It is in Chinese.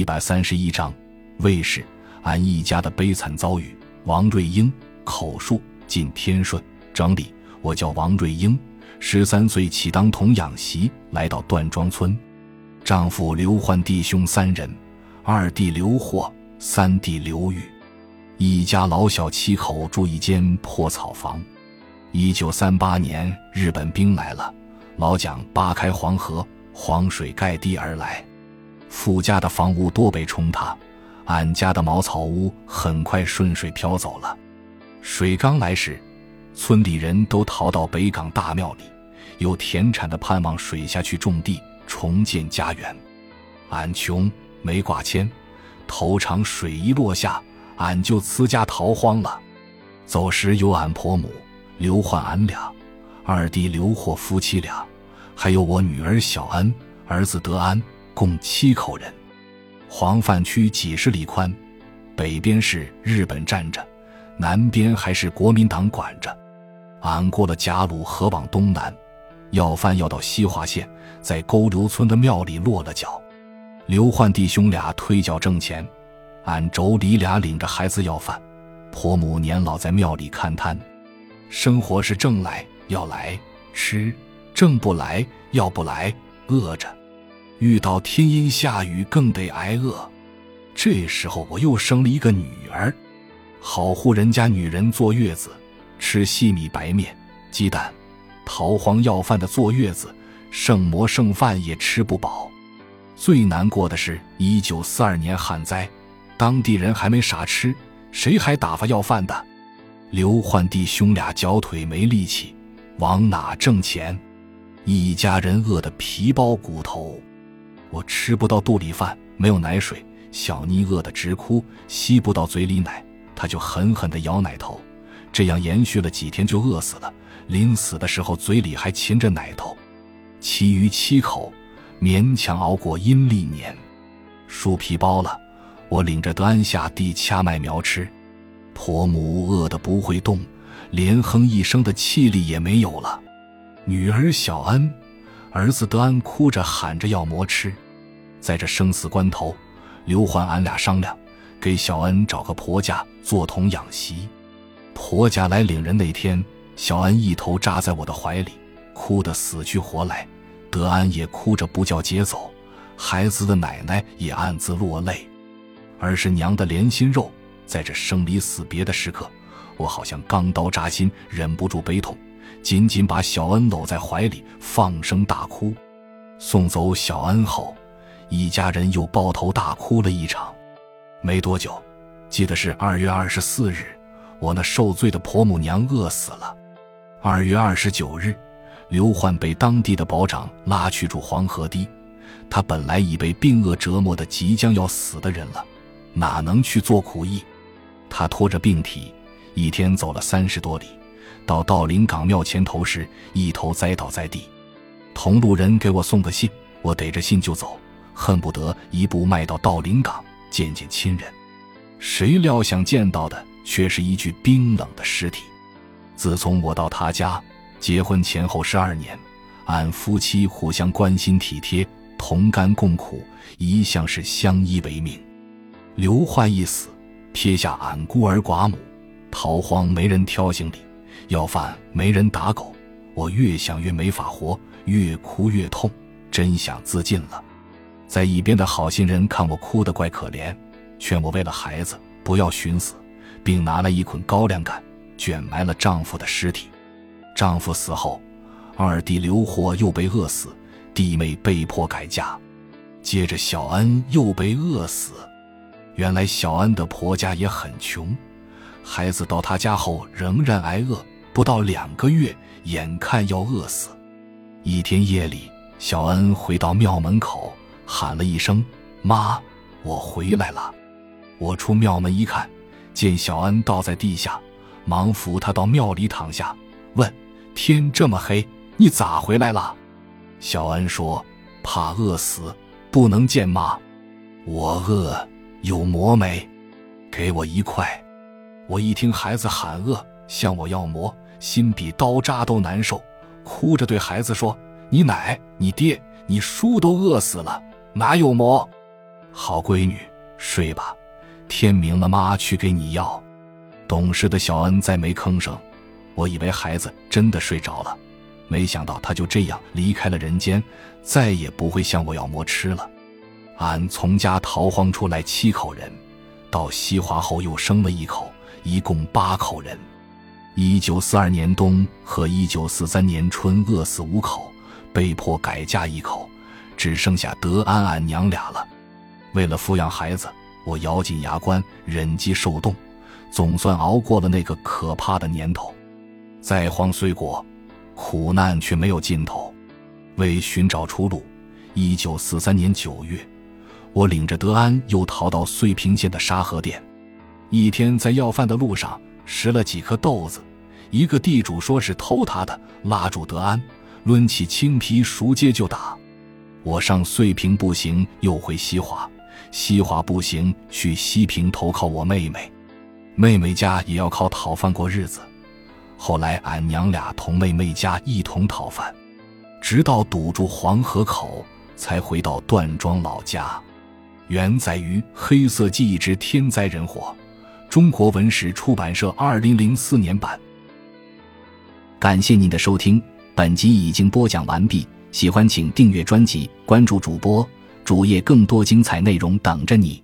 一百三十一章，卫士俺一家的悲惨遭遇。王瑞英口述，晋天顺整理。我叫王瑞英，十三岁起当童养媳，来到段庄村。丈夫刘焕，弟兄三人，二弟刘霍，三弟刘玉，一家老小七口住一间破草房。一九三八年，日本兵来了，老蒋扒开黄河，黄水盖地而来。富家的房屋多被冲塌，俺家的茅草屋很快顺水漂走了。水刚来时，村里人都逃到北港大庙里，有田产的盼望水下去种地，重建家园。俺穷没挂牵，头场水一落下，俺就辞家逃荒了。走时有俺婆母刘焕，俺俩，二弟刘霍夫妻俩，还有我女儿小恩，儿子德安。共七口人，黄泛区几十里宽，北边是日本站着，南边还是国民党管着。俺过了贾鲁河往东南，要饭要到西华县，在沟流村的庙里落了脚。刘焕弟兄俩推脚挣钱，俺妯娌俩领着孩子要饭，婆母年老在庙里看摊。生活是挣来要来吃，挣不来要不来饿着。遇到天阴下雨，更得挨饿。这时候我又生了一个女儿，好户人家女人坐月子，吃细米白面、鸡蛋，逃荒要饭的坐月子，剩馍剩饭也吃不饱。最难过的是，一九四二年旱灾，当地人还没啥吃，谁还打发要饭的？刘焕弟兄俩脚腿没力气，往哪挣钱？一家人饿得皮包骨头。我吃不到肚里饭，没有奶水，小妮饿得直哭，吸不到嘴里奶，她就狠狠地咬奶头，这样延续了几天就饿死了。临死的时候嘴里还噙着奶头，其余七口勉强熬过阴历年。树皮包了，我领着德安下地掐麦苗吃，婆母饿得不会动，连哼一声的气力也没有了。女儿小恩。儿子德安哭着喊着要馍吃，在这生死关头，刘焕俺俩商量，给小恩找个婆家做童养媳。婆家来领人那天，小恩一头扎在我的怀里，哭得死去活来，德安也哭着不叫接走，孩子的奶奶也暗自落泪。儿是娘的连心肉，在这生离死别的时刻，我好像钢刀扎心，忍不住悲痛。紧紧把小恩搂在怀里，放声大哭。送走小恩后，一家人又抱头大哭了一场。没多久，记得是二月二十四日，我那受罪的婆母娘饿死了。二月二十九日，刘焕被当地的保长拉去住黄河堤。他本来已被病饿折磨的即将要死的人了，哪能去做苦役？他拖着病体，一天走了三十多里。到道陵港庙前头时，一头栽倒在地。同路人给我送个信，我逮着信就走，恨不得一步迈到道陵港见见亲人。谁料想见到的却是一具冰冷的尸体。自从我到他家结婚前后十二年，俺夫妻互相关心体贴，同甘共苦，一向是相依为命。刘焕一死，撇下俺孤儿寡母，逃荒没人挑行李。要饭没人打狗，我越想越没法活，越哭越痛，真想自尽了。在一边的好心人看我哭得怪可怜，劝我为了孩子不要寻死，并拿来一捆高粱杆，卷埋了丈夫的尸体。丈夫死后，二弟刘活又被饿死，弟妹被迫改嫁，接着小恩又被饿死。原来小恩的婆家也很穷，孩子到他家后仍然挨饿。不到两个月，眼看要饿死。一天夜里，小恩回到庙门口，喊了一声：“妈，我回来了。”我出庙门一看，见小恩倒在地下，忙扶他到庙里躺下，问：“天这么黑，你咋回来了？”小恩说：“怕饿死，不能见妈。我饿，有馍没？给我一块。”我一听孩子喊饿。向我要馍，心比刀扎都难受，哭着对孩子说：“你奶、你爹、你叔都饿死了，哪有馍？”好闺女，睡吧，天明了妈去给你药。懂事的小恩再没吭声，我以为孩子真的睡着了，没想到他就这样离开了人间，再也不会向我要馍吃了。俺从家逃荒出来七口人，到西华后又生了一口，一共八口人。一九四二年冬和一九四三年春饿死五口，被迫改嫁一口，只剩下德安俺娘俩了。为了抚养孩子，我咬紧牙关，忍饥受冻。总算熬过了那个可怕的年头，灾荒虽过，苦难却没有尽头。为寻找出路，一九四三年九月，我领着德安又逃到遂平县的沙河店。一天在要饭的路上拾了几颗豆子，一个地主说是偷他的，拉住德安，抡起青皮熟街就打。我上遂平步行，又回西华，西华步行去西平投靠我妹妹。妹妹家也要靠讨饭过日子，后来俺娘俩同妹妹家一同讨饭，直到堵住黄河口，才回到段庄老家。原载于《黑色记忆之天灾人祸》，中国文史出版社二零零四年版。感谢您的收听，本集已经播讲完毕。喜欢请订阅专辑，关注主播主页，更多精彩内容等着你。